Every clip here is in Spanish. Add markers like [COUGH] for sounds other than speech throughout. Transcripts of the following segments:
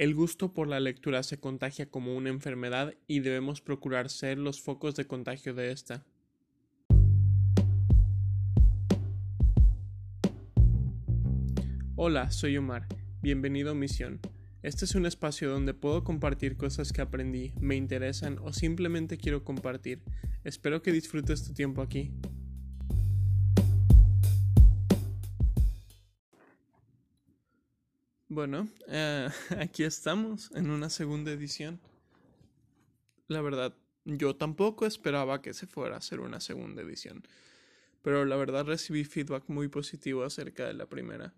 El gusto por la lectura se contagia como una enfermedad y debemos procurar ser los focos de contagio de esta. Hola, soy Omar. Bienvenido a Misión. Este es un espacio donde puedo compartir cosas que aprendí, me interesan o simplemente quiero compartir. Espero que disfrutes tu tiempo aquí. Bueno, eh, [LAUGHS] aquí estamos en una segunda edición. La verdad, yo tampoco esperaba que se fuera a hacer una segunda edición. Pero la verdad recibí feedback muy positivo acerca de la primera.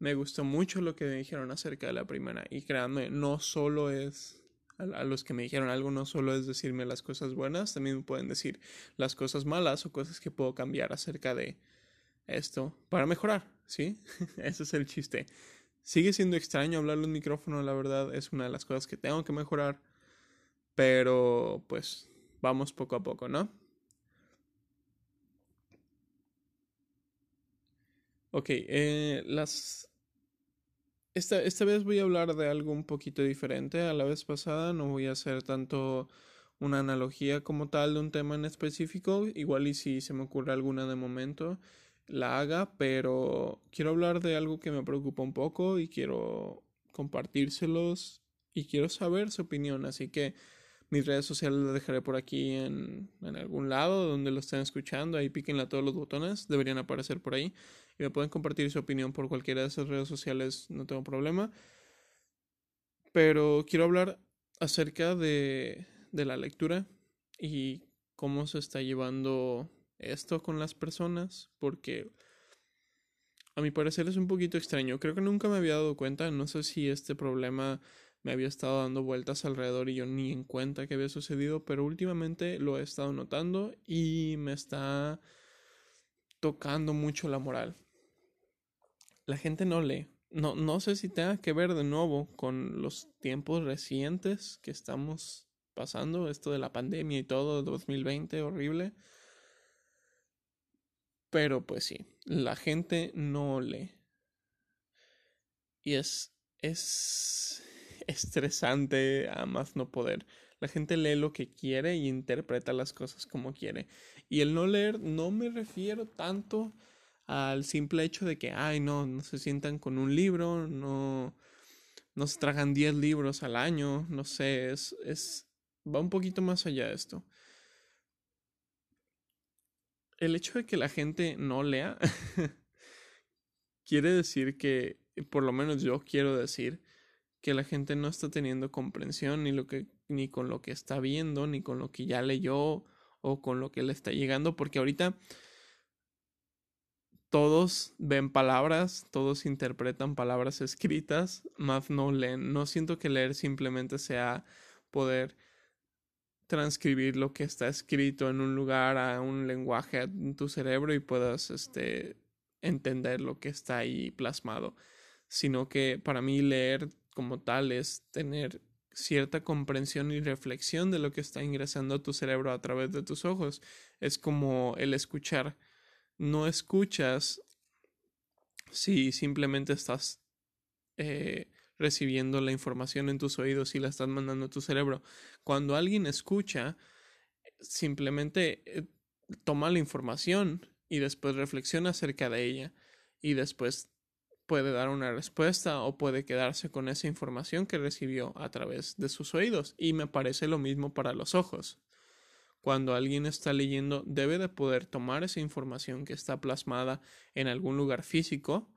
Me gustó mucho lo que me dijeron acerca de la primera. Y créanme, no solo es a, los que me dijeron algo, no solo es decirme las cosas buenas, también me pueden decir las cosas malas o cosas que puedo cambiar acerca de esto para mejorar, ¿sí? [LAUGHS] Ese es el chiste. Sigue siendo extraño hablar en un micrófono, la verdad, es una de las cosas que tengo que mejorar. Pero pues vamos poco a poco, ¿no? Ok, eh, las... Esta, esta vez voy a hablar de algo un poquito diferente a la vez pasada, no voy a hacer tanto una analogía como tal de un tema en específico, igual y si se me ocurre alguna de momento, la haga, pero quiero hablar de algo que me preocupa un poco y quiero compartírselos y quiero saber su opinión. Así que mis redes sociales las dejaré por aquí en, en algún lado donde lo estén escuchando. Ahí píquenle a todos los botones, deberían aparecer por ahí. Y me pueden compartir su opinión por cualquiera de esas redes sociales, no tengo problema. Pero quiero hablar acerca de, de la lectura y cómo se está llevando esto con las personas porque a mi parecer es un poquito extraño. Creo que nunca me había dado cuenta, no sé si este problema me había estado dando vueltas alrededor y yo ni en cuenta que había sucedido, pero últimamente lo he estado notando y me está tocando mucho la moral. La gente no lee. No, no sé si tenga que ver de nuevo con los tiempos recientes que estamos pasando, esto de la pandemia y todo, 2020, horrible. Pero pues sí, la gente no lee. Y es, es [LAUGHS] estresante a más no poder. La gente lee lo que quiere y interpreta las cosas como quiere. Y el no leer no me refiero tanto al simple hecho de que, ay, no, no se sientan con un libro, no, no se tragan 10 libros al año, no sé, es, es, va un poquito más allá de esto el hecho de que la gente no lea [LAUGHS] quiere decir que, por lo menos yo quiero decir, que la gente no está teniendo comprensión ni, lo que, ni con lo que está viendo, ni con lo que ya leyó o con lo que le está llegando, porque ahorita todos ven palabras, todos interpretan palabras escritas, más no leen. No siento que leer simplemente sea poder transcribir lo que está escrito en un lugar a un lenguaje en tu cerebro y puedas este, entender lo que está ahí plasmado, sino que para mí leer como tal es tener cierta comprensión y reflexión de lo que está ingresando a tu cerebro a través de tus ojos. Es como el escuchar. No escuchas si simplemente estás eh, recibiendo la información en tus oídos y la estás mandando a tu cerebro. Cuando alguien escucha, simplemente eh, toma la información y después reflexiona acerca de ella y después puede dar una respuesta o puede quedarse con esa información que recibió a través de sus oídos y me parece lo mismo para los ojos. Cuando alguien está leyendo debe de poder tomar esa información que está plasmada en algún lugar físico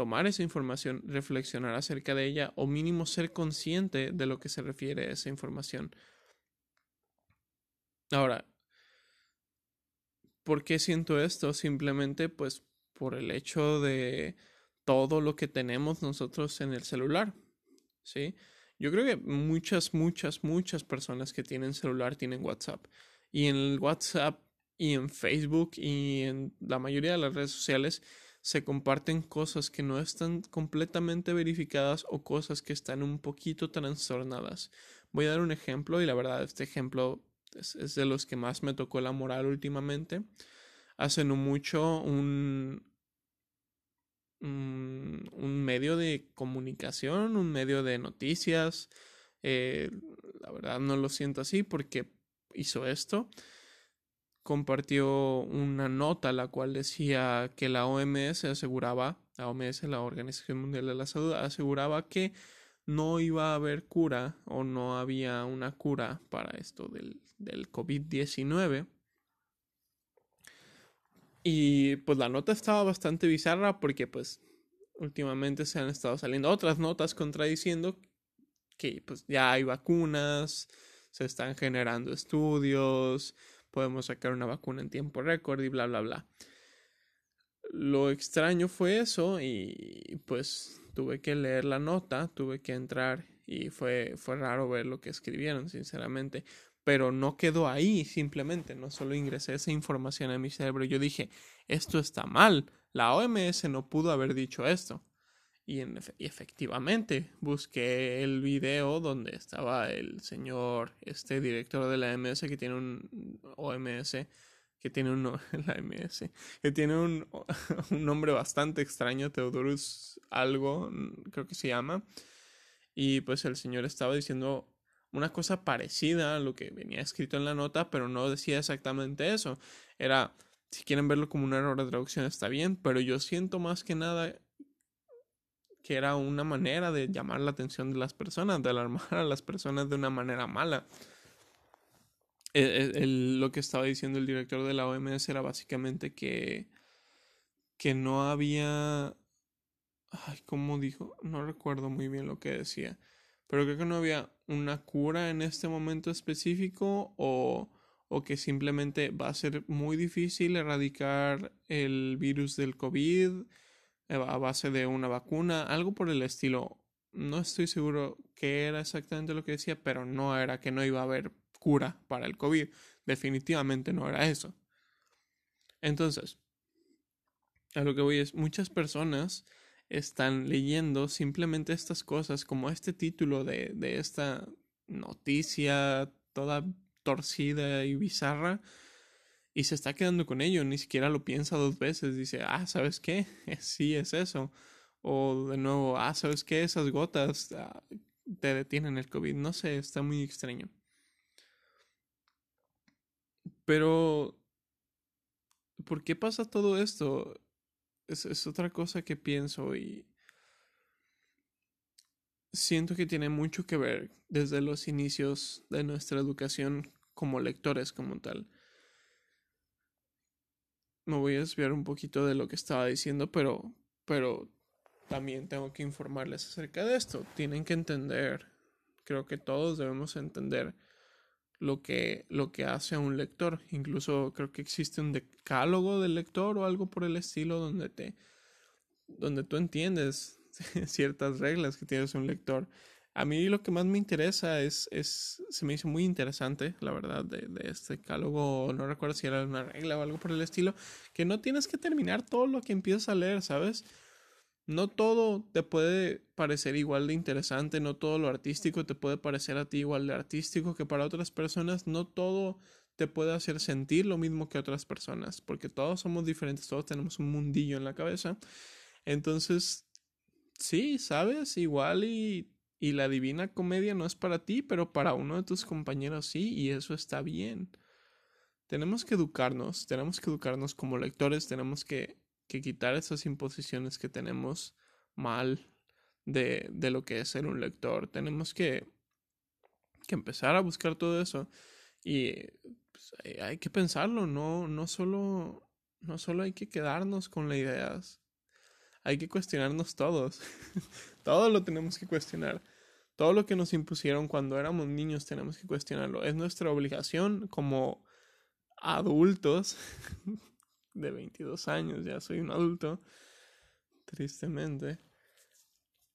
tomar esa información, reflexionar acerca de ella o mínimo ser consciente de lo que se refiere a esa información. Ahora, ¿por qué siento esto? Simplemente pues por el hecho de todo lo que tenemos nosotros en el celular. ¿Sí? Yo creo que muchas, muchas, muchas personas que tienen celular tienen WhatsApp. Y en el WhatsApp y en Facebook y en la mayoría de las redes sociales se comparten cosas que no están completamente verificadas o cosas que están un poquito trastornadas. Voy a dar un ejemplo y la verdad este ejemplo es, de los que más me tocó la moral últimamente. Hace no mucho un, un, un medio de comunicación, un medio de noticias. Eh, la verdad no lo siento así porque hizo esto. Compartió una nota la cual decía que la OMS aseguraba, la OMS, la Organización Mundial de la Salud, aseguraba que no iba a haber cura o no había una cura para esto del, del COVID-19. Y pues la nota estaba bastante bizarra porque pues últimamente se han estado saliendo otras notas contradiciendo que pues ya hay vacunas, se están generando estudios, podemos sacar una vacuna en tiempo récord y bla bla bla. Lo extraño fue eso y pues tuve que leer la nota, tuve que entrar y fue, fue raro ver lo que escribieron, sinceramente. Pero no quedó ahí simplemente, no solo ingresé esa información a mi cerebro, yo dije, esto está mal, la OMS no pudo haber dicho esto. Y, en, y efectivamente busqué el video donde estaba el señor, este director de la OMS que tiene un OMS que tiene un, [LAUGHS] la MS, que tiene un, [LAUGHS] un, nombre bastante extraño, Teodorus algo, creo que se llama. Y pues el señor estaba diciendo una cosa parecida a lo que venía escrito en la nota, pero no decía exactamente eso. Era, si quieren verlo como un error de traducción está bien, pero yo siento más que nada que era una manera de llamar la atención de las personas, de alarmar a las personas de una manera mala. Eh, eh, lo que estaba diciendo el director de la OMS era básicamente que, que no había... Ay, ¿cómo dijo? No recuerdo muy bien lo que decía. Pero creo que no había una cura en este momento específico o, o que simplemente va a ser muy difícil erradicar el virus del COVID a base de una vacuna, algo por el estilo. No estoy seguro qué era exactamente lo que decía, pero no era que no iba a haber cura para el COVID. Definitivamente no era eso. Entonces, a lo que voy es, muchas personas están leyendo simplemente estas cosas como este título de, de esta noticia toda torcida y bizarra y se está quedando con ello, ni siquiera lo piensa dos veces, dice, ah, ¿sabes qué? [LAUGHS] Sí, es eso. O de nuevo, ah, ¿sabes qué? Esas gotas ah, te detienen el COVID. No sé, está muy extraño. Pero, ¿por qué pasa todo esto? Es, es otra cosa que pienso y siento que tiene mucho que ver desde los inicios de nuestra educación como lectores como tal. Me voy a desviar un poquito de lo que estaba diciendo, pero, pero también tengo que informarles acerca de esto. Tienen que entender, creo que todos debemos entender lo que, lo que hace a un lector. Incluso creo que existe un decálogo del lector o algo por el estilo donde te donde tú entiendes [LAUGHS] ciertas reglas que tienes un lector. A mí lo que más me interesa es, es se me hizo muy interesante, la verdad, de, de este decálogo, no recuerdo si era una regla o algo por el estilo, que no tienes que terminar todo lo que empiezas a leer, ¿sabes? no todo te puede parecer igual de interesante, no todo lo artístico te puede parecer a ti igual de artístico que para otras personas, no todo te puede hacer sentir lo mismo que otras personas, porque todos somos diferentes, todos tenemos un mundillo en la cabeza. Entonces, sí, sabes, igual y, y la divina comedia no es para ti, pero para uno de tus compañeros sí, y eso está bien. Tenemos que educarnos, tenemos que educarnos como lectores, tenemos que que quitar esas imposiciones que tenemos mal de, de lo que es ser un lector. Tenemos que, que empezar a buscar todo eso y pues, hay, que pensarlo, no, no, solo, no solo hay que quedarnos con las ideas, hay que cuestionarnos todos. [LAUGHS] todo lo tenemos que cuestionar. Todo lo que nos impusieron cuando éramos niños tenemos que cuestionarlo. Es nuestra obligación como adultos [LAUGHS] de 22 años, ya soy un adulto, tristemente,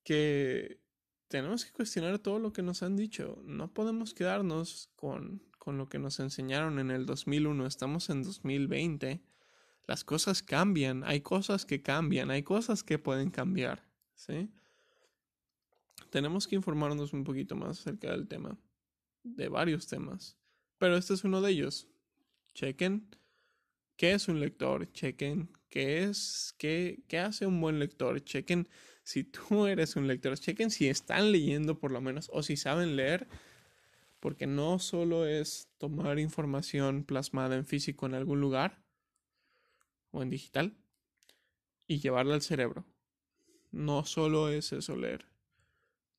que tenemos que cuestionar todo lo que nos han dicho. No podemos quedarnos con, con lo que nos enseñaron en el 2001. Estamos en 2020. Las cosas cambian, hay cosas que cambian, hay cosas que pueden cambiar, ¿sí? Tenemos que informarnos un poquito más acerca del tema, de varios temas, pero este es uno de ellos. Chequen ¿Qué es un lector? Chequen ¿Qué es? ¿Qué, qué hace un buen lector? Chequen si tú [LAUGHS] eres un lector, chequen si están leyendo por lo menos o si saben leer, porque no solo es tomar información plasmada en físico en algún lugar o en digital y llevarla al cerebro. No solo es eso leer.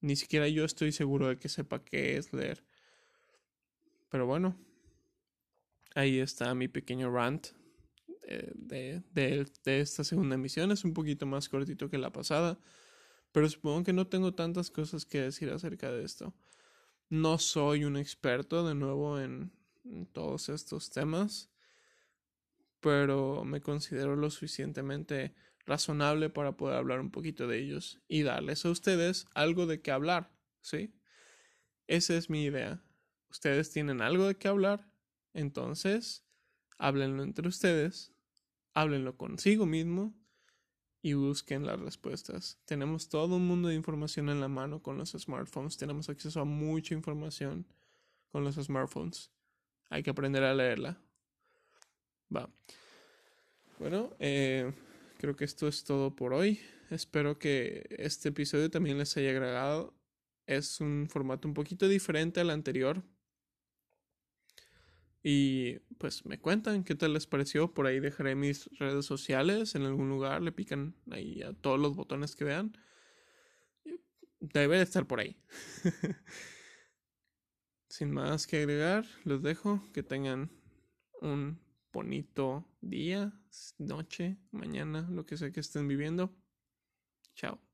Ni siquiera yo estoy seguro de que sepa qué es leer. Pero bueno, ahí está mi pequeño rant eh, de, de, esta segunda emisión. Es un poquito más cortito que la pasada, pero supongo que no tengo tantas cosas que decir acerca de esto. No soy un experto de nuevo en, en todos estos temas, pero me considero lo suficientemente razonable para poder hablar un poquito de ellos y darles a ustedes algo de qué hablar, ¿sí? Esa es mi idea. Ustedes tienen algo de qué hablar, entonces háblenlo entre ustedes háblenlo consigo mismo y busquen las respuestas. Tenemos todo un mundo de información en la mano con los smartphones. Tenemos acceso a mucha información con los smartphones. Hay que aprender a leerla. Va. Bueno, eh, creo que esto es todo por hoy. Espero que este episodio también les haya agregado. Es un formato un poquito diferente al anterior y pues me cuentan qué tal les pareció. Por ahí dejaré mis redes sociales en algún lugar. Le pican ahí a todos los botones que vean. Debe de estar por ahí. [LAUGHS] Sin más que agregar, los dejo. Que tengan un bonito día, noche, mañana, lo que sea que estén viviendo. Chao.